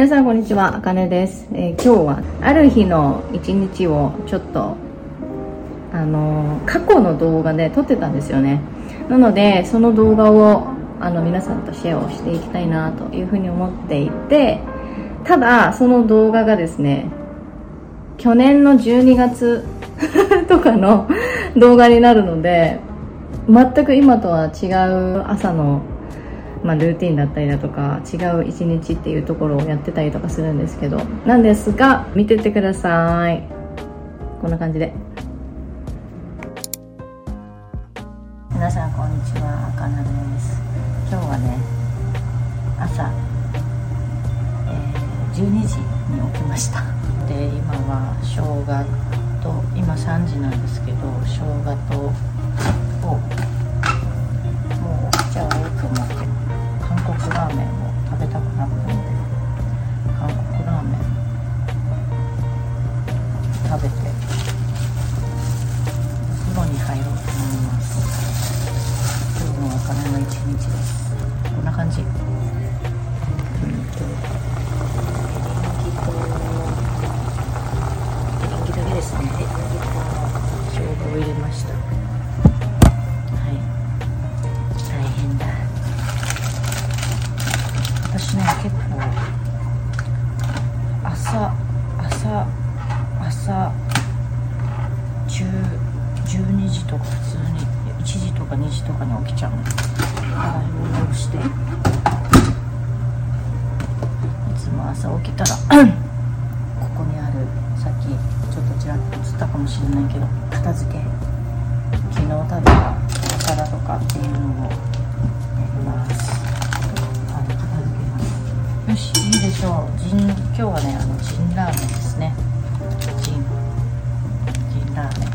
皆さんこんにちはあかねです、えー、今日はある日の一日をちょっとあのー、過去の動画で撮ってたんですよね。なのでその動画をあの皆さんとシェアをしていきたいなというふうに思っていてただその動画がですね去年の12月 とかの動画になるので全く今とは違う朝のまあ、ルーティンだったりだとか違う一日っていうところをやってたりとかするんですけどなんですが見ててください。こんな感じで。皆さんこんにちは。あかなです。今日はね朝、えー、12時に起きました。で今は生姜と今3時なんですけど生姜とったかもしれないけど片付け。昨日食べたお皿とかっていうのをやります。あの片付けます。よしいいでしょう。ジン今日はねあのジンラーメンですね。ジン。ジンラーメン。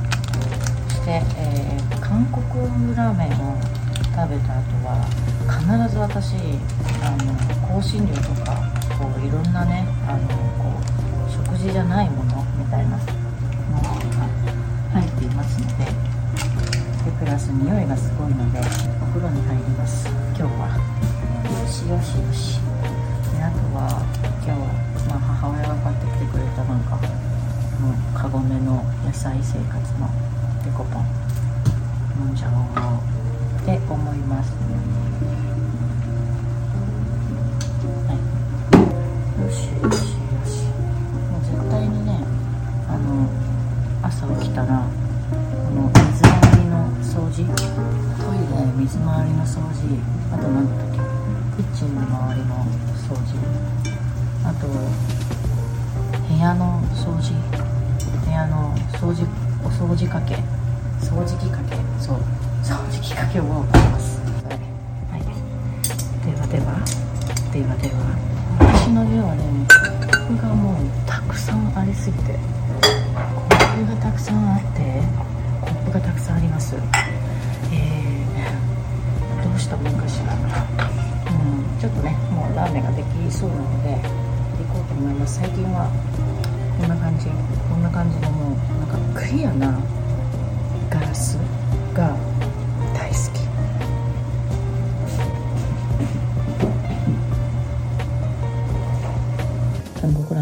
そして、えー、韓国ラーメンを食べた後は必ず私あの香辛料とかこういろんなねあのこう食事じゃないものみたいなものが入っていますのででプラス匂いがすごいのでお風呂に入ります。今日は。よしよしよし。であとは今日、まあ、母親が買ってきてくれたなんかもうカゴメの野菜生活のデコポン。飲んじゃおうって思いますではでは私の家はね曲がもうたくさんありすぎてコップがたくさんあってコップがたくさんあります。えー、どうしたもんかしら、うん、ちょっとねもうラーメンができそうなので行こうと思います。最近はこんな感じ。こんな感じのもうなんかクリアなガラスが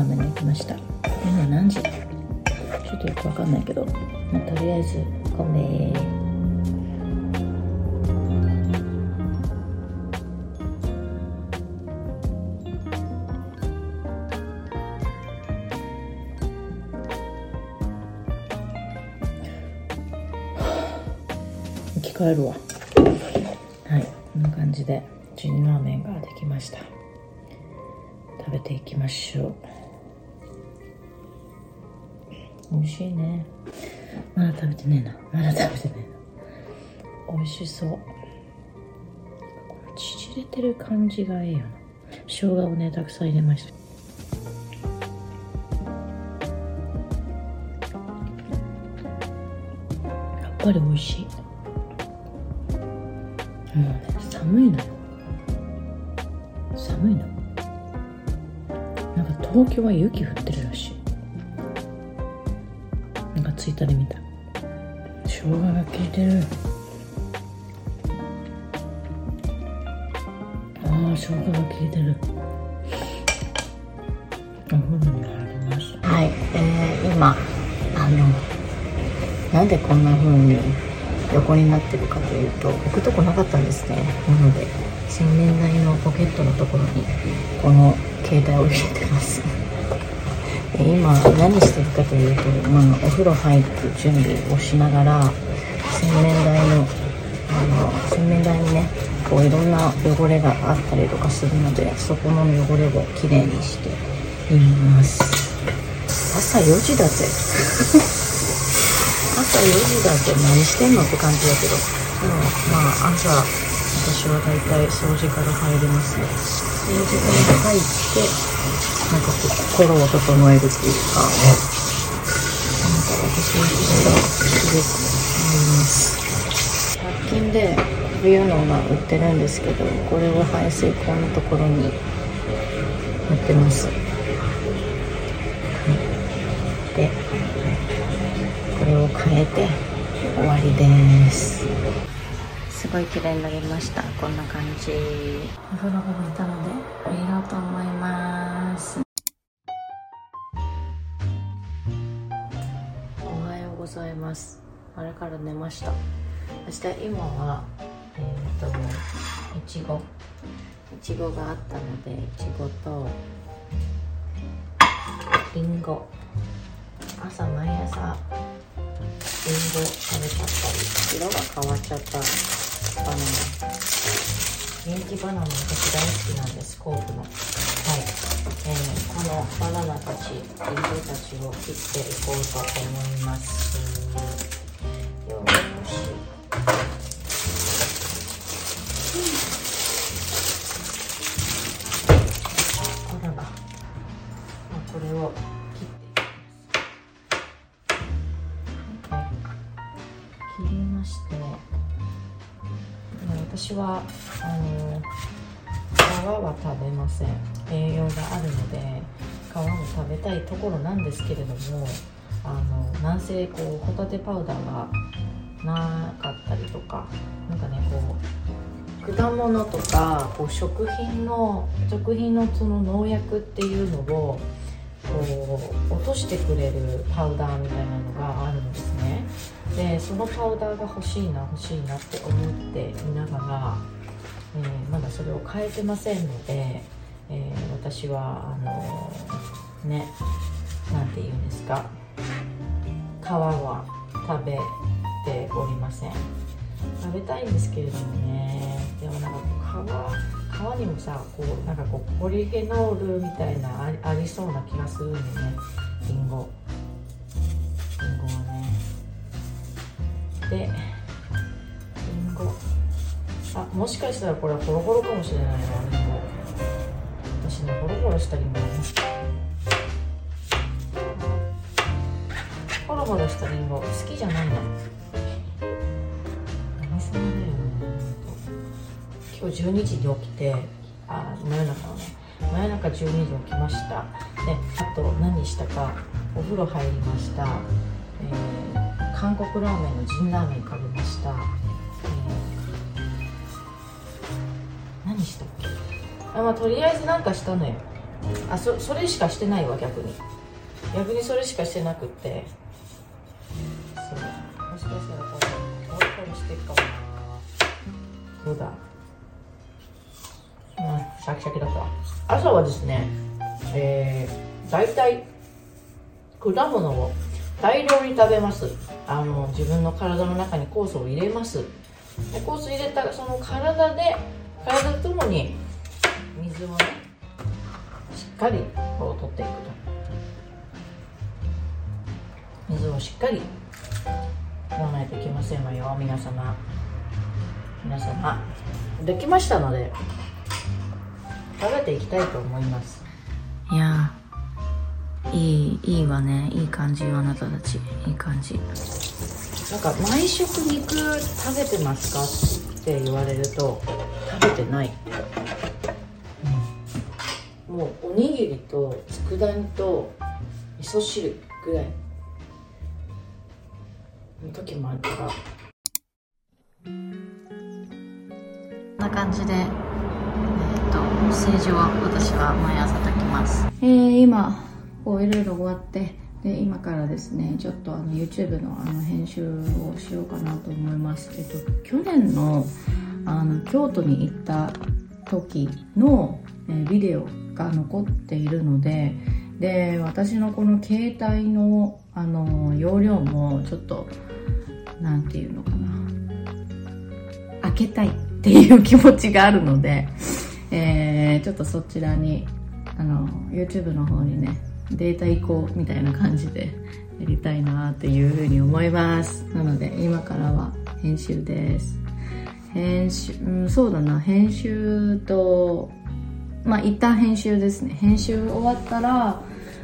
ーメンに行きました。今何時？ちょっとよくわかんないけど、まあ、とりあえず米帰るわ。はいこんな感じでジンラーメンができました。食べていきましょう。美味しいね。まだ食べてねえな。まだ食べてねえな。美味しそう。この縮れてる感じがええよな。生姜をねたくさん入れました。やっぱり美味しい。もうね寒いのよ。寒いの。なんか東京は雪降ってるらしいツイッターで見た。生姜が効いてる。ああ生姜が効いてる。お風呂に入りましたはい、えー、今あのなんでこんな風に横になってるかというと置くとこなかったんですね。なので洗面台のポケットのところにこの携帯を入れてます。今何してるかというと、まあ、お風呂入って準備をしながら洗面台のあの洗面台にねこういろんな汚れがあったりとかするのでそこの汚れをきれいにしています。朝4時だぜ。朝4時だって何してんのって感じだけど。でもまあ朝私は大体掃除から入りますね。掃除から入ってなんかこう心を整えるっていうか。なんか私はそれがすごく思います。100均でこういうのが売ってるんですけどこれを排水口のところに塗ってます。でこれを変えて終わりです。すごい綺麗になりました。こんな感じ。お風呂が出たので入ろうと思います。おはようございます。あれから寝ました。そして今はえっ、ー、といちごいちごがあったのでいちごとりんご朝毎朝りんご食べちゃったり色が変わっちゃったバナナ人気バナナ私大好きなんですコープの。はい、えー、このバナナたちリンゴたちを切っていこうと思います。私はあの皮は食べません。栄養があるので皮も食べたいところなんですけれどもあのなんせこうホタテパウダーがなかったりとかなんかねこう果物とかこう食品の食品のその農薬っていうのをこう落としてくれるパウダーみたいなのがあるんですでそのパウダーが欲しいな欲しいなって思っていながら、えー、まだそれを変えてませんので、えー、私はあのー、ね何て言うんですか皮は食べておりません。食べたいんですけれどもね。でもなんか皮皮にもさこうなんかこうポリフェノールみたいなありそうな気がするんでねりんごでりんごあもしかしたらこれはホロホロかもしれないなりんご私ねホロホロしたりんごホロホロしたりんご好きじゃないの。今日12時に起きて。あ真夜中のね。真夜中12時に起きました。であと何したかお風呂入りました、えー、韓国ラーメンのジンラーメン食べました、えー、何したっけ？あ、まあ、とりあえず何かしたのよ。あそそれしかしてないわ逆に。逆にそれしかしてなくって。そう。もしかしたらこうこうしていくかもな。どうだ？シャキシャキだった朝はですねえー、大体果物を大量に食べます。あの自分の体の中に酵素を入れます。で酵素入れたその体で体ともに水をねしっかりこう取っていくと。水をしっかり飲まないといけませんわよ皆様。皆様。できましたので食べていきたいと思います。いやいいいいわね。いい感じよあなたたち。いい感じ。なんか毎食肉食べてますかって言われると食べてない、うん、もうおにぎりと佃煮と味噌汁ぐらい。の時もあるから。こんな感じで政治は私は毎朝炊きます。えー、今こういろいろ終わってで今からですねちょっとあの YouTube のあの編集をしようかなと思います。えっと去年のあの京都に行った時の、えビデオが残っているのでで私のこの携帯のあの容量もちょっと何て言うのかな。開けたいっていう気持ちがあるので、えー、ちょっとそちらにあの YouTube の方にねデータ移行みたいな感じでやりたいなっていうふうに思います。なので今からは編集です。編集、うん、そうだな。編集とまあ一旦編集ですね。編集終わったら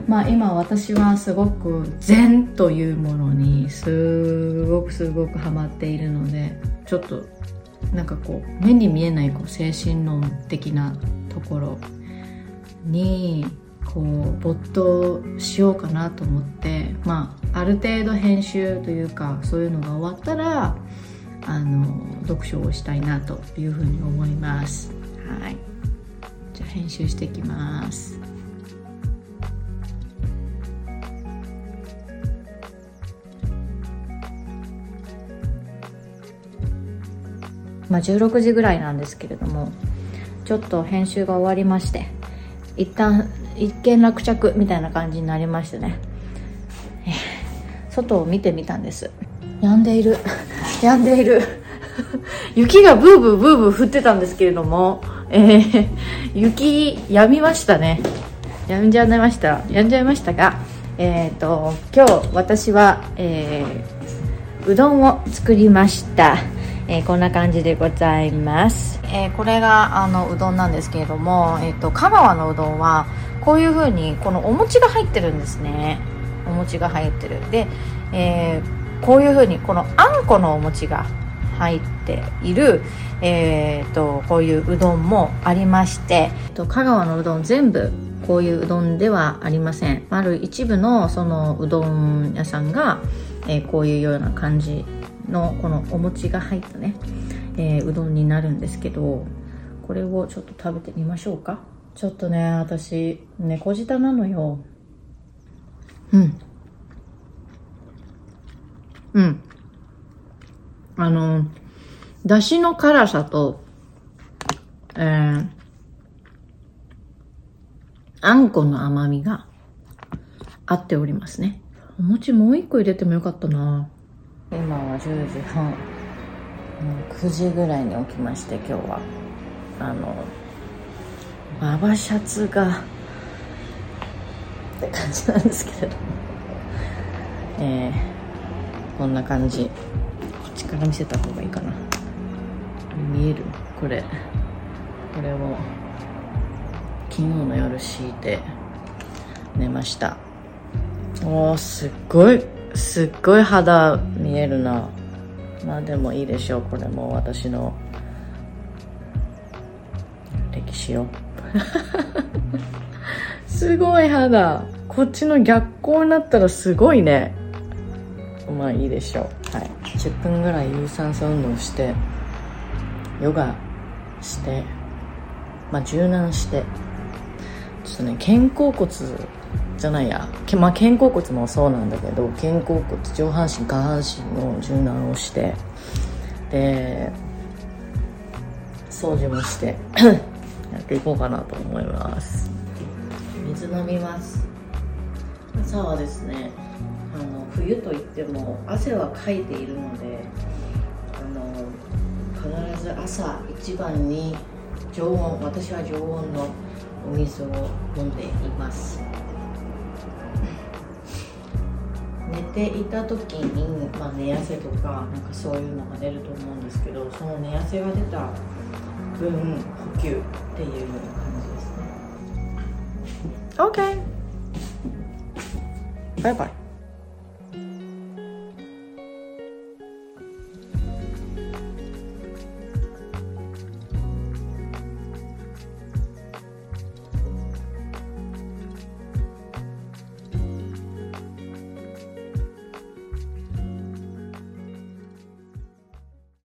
まあ今私はすごく禅というものにすごくすごくハマっているのでちょっとなんかこう目に見えないこう精神論的なところにこう没頭しようかなと思ってまあある程度編集というかそういうのが終わったらあの読書をしたいなというふうに思います。はい。じゃあ編集していきます。まあ16時ぐらいなんですけれどもちょっと編集が終わりまして一旦一件落着みたいな感じになりましてね、外を見てみたんです。止んでいる。止んでいる。雪がブーブーブーブー降ってたんですけれども、えー、雪止みましたね。止んじゃいました。止んじゃいましたがえっ、ー、と今日私は、えー、うどんを作りました。えー、こんな感じでございます、えー、これがあのうどんなんですけれども、えーと、香川のうどんはこういう風にこのお餅が入ってるんですね。お餅が入ってる。で、えー、こういう風にこのあんこのお餅が入っている、えーと、こういううどんもありまして、と、香川のうどん全部こういううどんではありません。ある一部のそのうどん屋さんが、えー、こういうような感じのこのお餅が入ったね、えー、うどんになるんですけどこれをちょっと食べてみましょうか。ちょっとね私猫舌なのよ。うん。うん。あのだしの辛さとえー、あんこの甘みが合っておりますね。お餅もう一個入れてもよかったな。今は10時半。9時ぐらいに起きまして今日は。あのババシャツがって感じなんですけれども。えー、こんな感じ。こっちから見せた方がいいかな。見える？これ。これを昨日の夜敷いて寝ました。おーすっごいすっごい肌見えるな。まあでもいいでしょう。これも私の歴史を。すごい肌こっちの逆光になったらすごいね。まあいいでしょう。はい。10分ぐらい有酸素運動してヨガしてまあ柔軟して。ちょっとね肩甲骨じゃないや、まあ、肩甲骨もそうなんだけど肩甲骨上半身下半身の柔軟をしてで掃除もして。っていこうかなと思います。水飲みます。朝はですねあの冬といっても汗はかいているのであの必ず朝一番に常温私は常温のお水を飲んでいます。寝ていた時に、まあ、寝汗とかなんかそういうのが出ると思うんですけどその寝汗が出た分補給っていう感じですね OK バイバイ